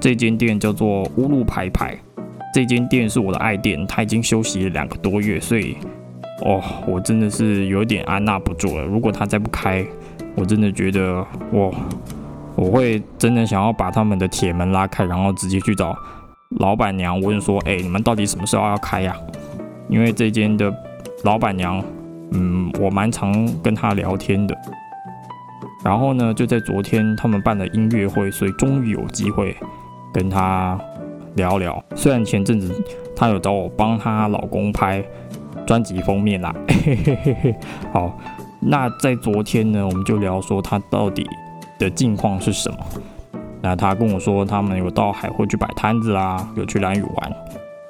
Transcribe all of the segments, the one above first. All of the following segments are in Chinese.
这间店叫做乌鲁牌牌，这间店是我的爱店，它已经休息了两个多月，所以哦，我真的是有点按捺不住了。如果它再不开，我真的觉得我我会真的想要把他们的铁门拉开，然后直接去找老板娘问说：“哎，你们到底什么时候要开呀？”因为这间的老板娘，嗯，我蛮常跟她聊天的。然后呢，就在昨天他们办了音乐会，所以终于有机会跟他聊聊。虽然前阵子她有找我帮她老公拍专辑封面啦，嘿嘿嘿嘿。好，那在昨天呢，我们就聊说他到底的近况是什么。那她跟我说，他们有到海会去摆摊子啦，有去蓝屿玩。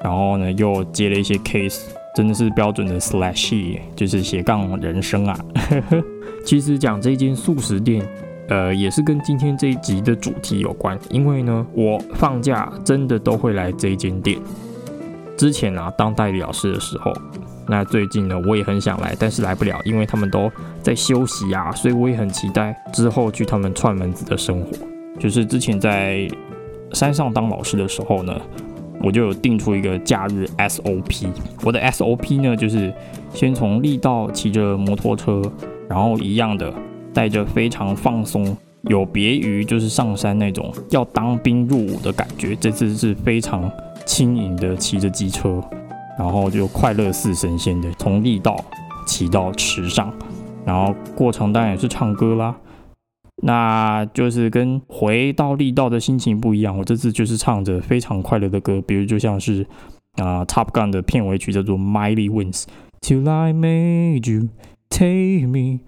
然后呢，又接了一些 case，真的是标准的 slash，就是斜杠人生啊。其实讲这间素食店，呃，也是跟今天这一集的主题有关。因为呢，我放假真的都会来这间店。之前啊，当代理老师的时候，那最近呢，我也很想来，但是来不了，因为他们都在休息啊，所以我也很期待之后去他们串门子的生活。就是之前在山上当老师的时候呢。我就有定出一个假日 SOP。我的 SOP 呢，就是先从力道骑着摩托车，然后一样的带着非常放松，有别于就是上山那种要当兵入伍的感觉。这次是非常轻盈的骑着机车，然后就快乐似神仙的从力道骑到池上，然后过程当然也是唱歌啦。那就是跟回到力道的心情不一样。我这次就是唱着非常快乐的歌，比如就像是啊《Top Gun》的片尾曲叫做《Mighty Winds》，Till I made you take me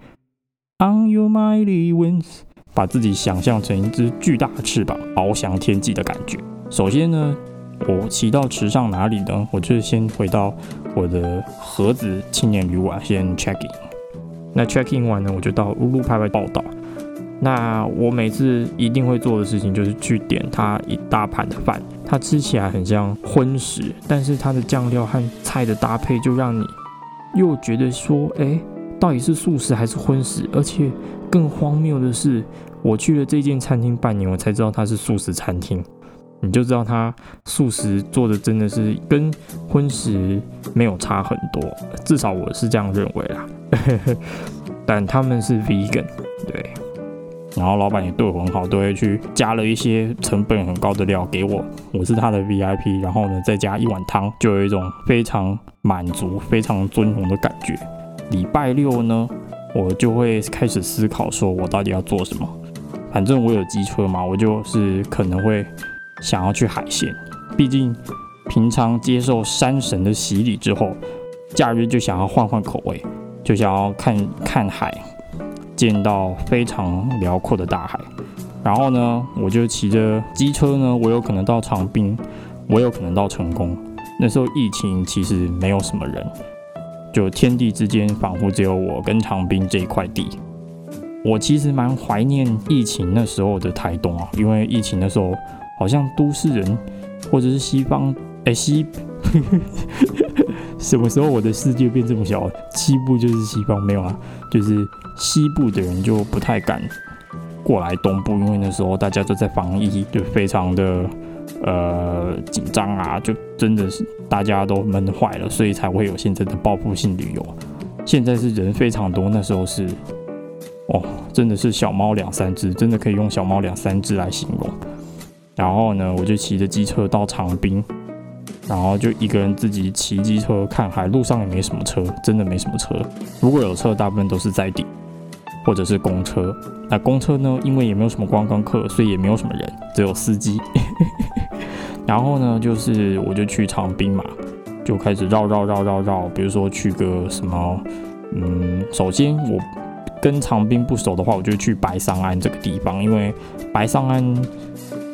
on your mighty wings，把自己想象成一只巨大的翅膀，翱翔天际的感觉。首先呢，我骑到池上哪里呢？我就是先回到我的盒子青年旅馆先 check in。那 check in 完呢，我就到乌鲁拍拍报道。那我每次一定会做的事情就是去点它一大盘的饭，它吃起来很像荤食，但是它的酱料和菜的搭配就让你又觉得说，哎，到底是素食还是荤食？而且更荒谬的是，我去了这间餐厅半年，我才知道它是素食餐厅，你就知道它素食做的真的是跟荤食没有差很多，至少我是这样认为啦。但他们是 vegan，对。然后老板也对我很好，都会去加了一些成本很高的料给我，我是他的 VIP。然后呢，再加一碗汤，就有一种非常满足、非常尊荣的感觉。礼拜六呢，我就会开始思考，说我到底要做什么。反正我有机车嘛，我就是可能会想要去海鲜。毕竟平常接受山神的洗礼之后，假日就想要换换口味，就想要看看海。见到非常辽阔的大海，然后呢，我就骑着机车呢，我有可能到长滨，我有可能到成功。那时候疫情其实没有什么人，就天地之间仿佛只有我跟长滨这一块地。我其实蛮怀念疫情那时候的台东啊，因为疫情的时候好像都市人或者是西方，哎西，什么时候我的世界变这么小？西部就是西方没有啊，就是。西部的人就不太敢过来东部，因为那时候大家都在防疫，就非常的呃紧张啊，就真的是大家都闷坏了，所以才会有现在的报复性旅游。现在是人非常多，那时候是哦，真的是小猫两三只，真的可以用小猫两三只来形容。然后呢，我就骑着机车到长滨，然后就一个人自己骑机车看海，路上也没什么车，真的没什么车。如果有车，大部分都是在地。或者是公车，那公车呢？因为也没有什么观光客，所以也没有什么人，只有司机。然后呢，就是我就去长滨嘛，就开始绕绕绕绕绕。比如说去个什么，嗯，首先我跟长滨不熟的话，我就去白桑安这个地方，因为白桑安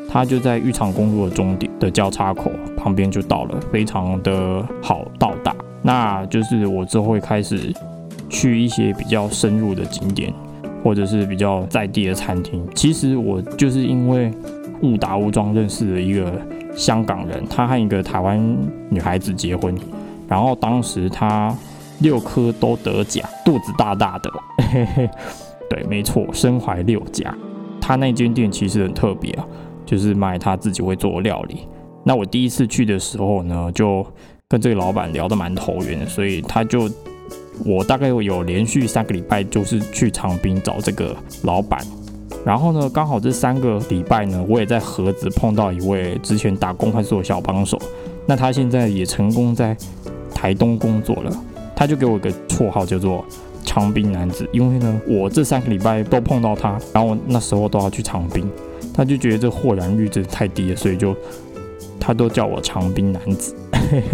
它就在玉长公路的终点的交叉口旁边就到了，非常的好到达。那就是我之后会开始。去一些比较深入的景点，或者是比较在地的餐厅。其实我就是因为误打误撞认识了一个香港人，他和一个台湾女孩子结婚，然后当时他六颗都得奖，肚子大大的。对，没错，身怀六甲。他那间店其实很特别啊，就是卖他自己会做的料理。那我第一次去的时候呢，就跟这个老板聊得蛮投缘的，所以他就我大概有连续三个礼拜就是去长滨找这个老板。然后呢，刚好这三个礼拜呢，我也在盒子碰到一位之前打工快速的小帮手。那他现在也成功在台东工作了，他就给我一个绰号叫做“长滨男子”，因为呢，我这三个礼拜都碰到他，然后那时候都要去长滨，他就觉得这豁然率真的太低了，所以就他都叫我“长滨男子”。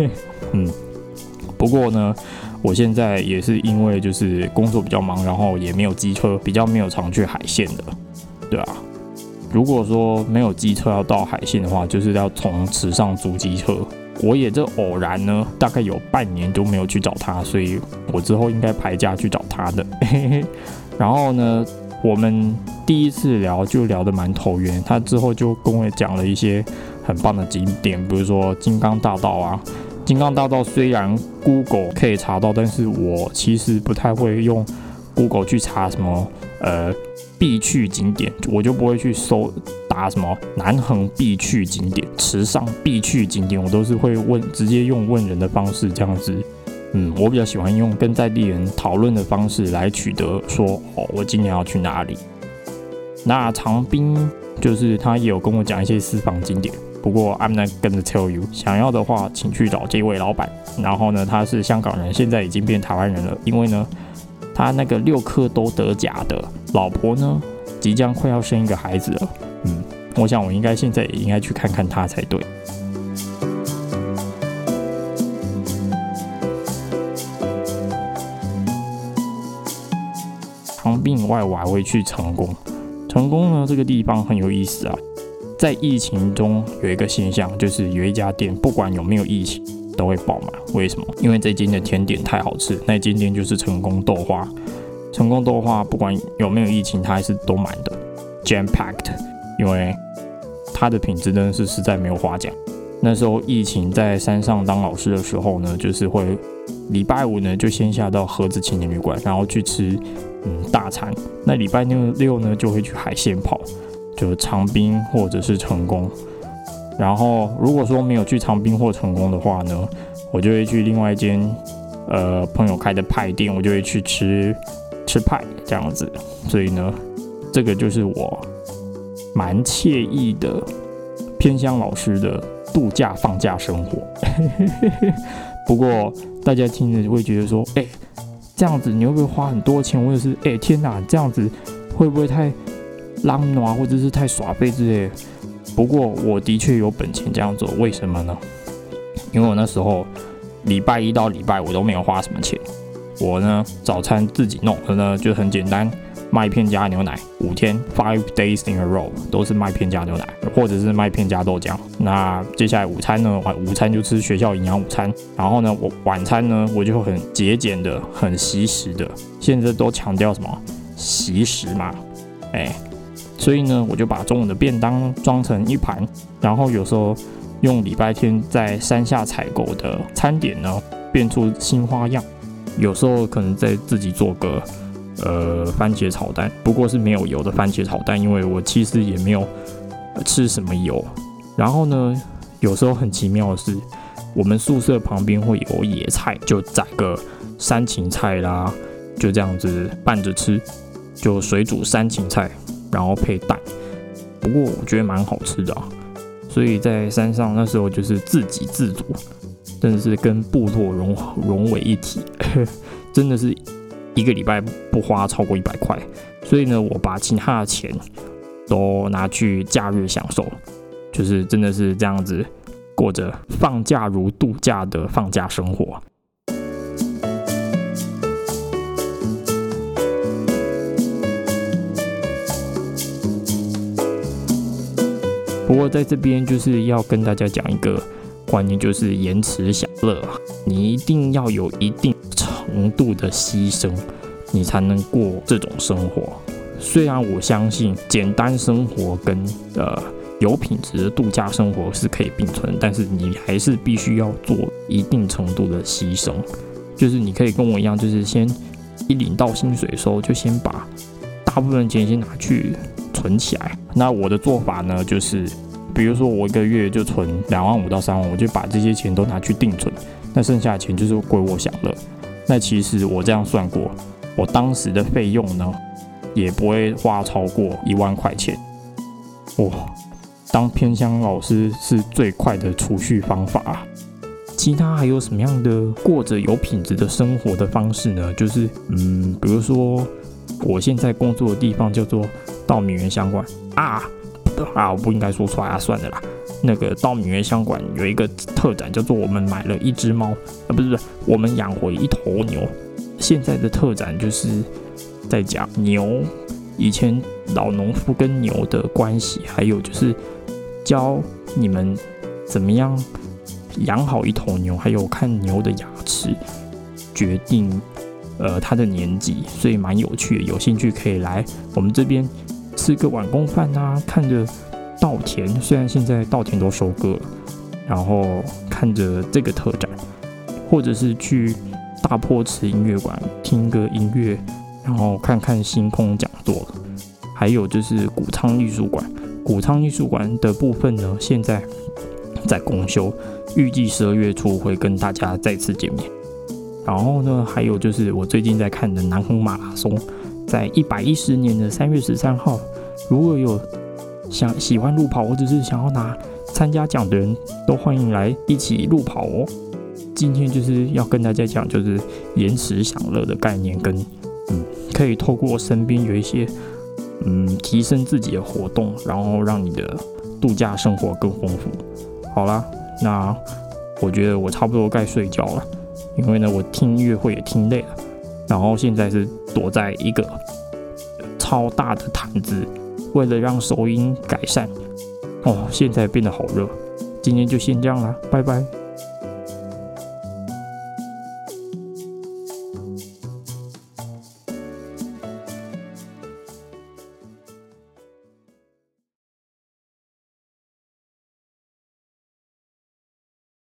嗯，不过呢，我现在也是因为就是工作比较忙，然后也没有机车，比较没有常去海线的。对啊，如果说没有机车要到海线的话，就是要从池上租机车。我也这偶然呢，大概有半年都没有去找他，所以我之后应该排假去找他的。然后呢，我们第一次聊就聊得蛮投缘，他之后就跟我讲了一些很棒的景点，比如说金刚大道啊。金刚大道虽然 Google 可以查到，但是我其实不太会用 Google 去查什么呃。必去景点，我就不会去搜打什么南横必去景点、池上必去景点，我都是会问，直接用问人的方式这样子。嗯，我比较喜欢用跟在地人讨论的方式来取得说，哦，我今年要去哪里。那长滨就是他也有跟我讲一些私房景点，不过 I'm not gonna tell you，想要的话请去找这位老板。然后呢，他是香港人，现在已经变台湾人了，因为呢。他那个六颗都得甲的老婆呢，即将快要生一个孩子了。嗯，我想我应该现在也应该去看看他才对。长滨以外，我还会去成功。成功呢，这个地方很有意思啊。在疫情中有一个现象，就是有一家店，不管有没有疫情。都会爆满，为什么？因为这间的甜点太好吃。那间店就是成功豆花，成功豆花不管有没有疫情，它还是都满的，jam packed。因为它的品质真的是实在没有话讲。那时候疫情在山上当老师的时候呢，就是会礼拜五呢就先下到盒子青年旅馆，然后去吃嗯大餐。那礼拜六六呢就会去海鲜跑，就长滨或者是成功。然后，如果说没有去长滨或成功的话呢，我就会去另外一间，呃，朋友开的派店，我就会去吃吃派这样子。所以呢，这个就是我蛮惬意的偏乡老师的度假放假生活。不过大家听着会觉得说，哎，这样子你会不会花很多钱？或者是，哎，天哪，这样子会不会太浪暖，或者是太耍废之类？不过我的确有本钱这样做，为什么呢？因为我那时候礼拜一到礼拜五都没有花什么钱，我呢早餐自己弄的，呢就很简单，麦片加牛奶，五天 five days in a row 都是麦片加牛奶，或者是麦片加豆浆。那接下来午餐呢，晚午餐就吃学校营养午餐，然后呢我晚餐呢我就很节俭的，很惜食的，现在都强调什么惜食嘛，哎。所以呢，我就把中午的便当装成一盘，然后有时候用礼拜天在山下采购的餐点呢，变出新花样。有时候可能再自己做个呃番茄炒蛋，不过是没有油的番茄炒蛋，因为我其实也没有吃什么油。然后呢，有时候很奇妙的是，我们宿舍旁边会有野菜，就摘个山芹菜啦，就这样子拌着吃，就水煮山芹菜。然后配蛋，不过我觉得蛮好吃的啊，所以在山上那时候就是自给自足，真的是跟部落融融为一体，真的是一个礼拜不花超过一百块，所以呢，我把其他的钱都拿去假日享受，就是真的是这样子过着放假如度假的放假生活。不过在这边就是要跟大家讲一个观念，就是延迟享乐，你一定要有一定程度的牺牲，你才能过这种生活。虽然我相信简单生活跟呃有品质的度假生活是可以并存，但是你还是必须要做一定程度的牺牲。就是你可以跟我一样，就是先一领到薪水的时候，就先把大部分钱先拿去。存起来。那我的做法呢，就是比如说我一个月就存两万五到三万，我就把这些钱都拿去定存，那剩下的钱就是归我享乐。那其实我这样算过，我当时的费用呢，也不会花超过一万块钱。哇，当偏乡老师是最快的储蓄方法。其他还有什么样的过着有品质的生活的方式呢？就是嗯，比如说我现在工作的地方叫做稻米园相馆啊啊，我不应该说出来啊，算了啦。那个稻米园相馆有一个特展，叫做“我们买了一只猫”，啊，不是不是，我们养回一头牛。现在的特展就是在讲牛，以前老农夫跟牛的关系，还有就是教你们怎么样养好一头牛，还有看牛的牙齿决定呃它的年纪，所以蛮有趣的。有兴趣可以来我们这边吃个晚工饭啊，看着。稻田虽然现在稻田都收割了，然后看着这个特展，或者是去大坡池音乐馆听个音乐，然后看看星空讲座，还有就是谷仓艺术馆。谷仓艺术馆的部分呢，现在在公休，预计十二月初会跟大家再次见面。然后呢，还有就是我最近在看的南横马拉松，在一百一十年的三月十三号，如果有。想喜欢路跑或者是想要拿参加奖的人都欢迎来一起路跑哦。今天就是要跟大家讲，就是延迟享乐的概念，跟嗯，可以透过身边有一些嗯提升自己的活动，然后让你的度假生活更丰富。好啦，那我觉得我差不多该睡觉了，因为呢我听音乐会也听累了，然后现在是躲在一个超大的毯子。为了让收音改善，哦，现在变得好热。今天就先这样啦，拜拜。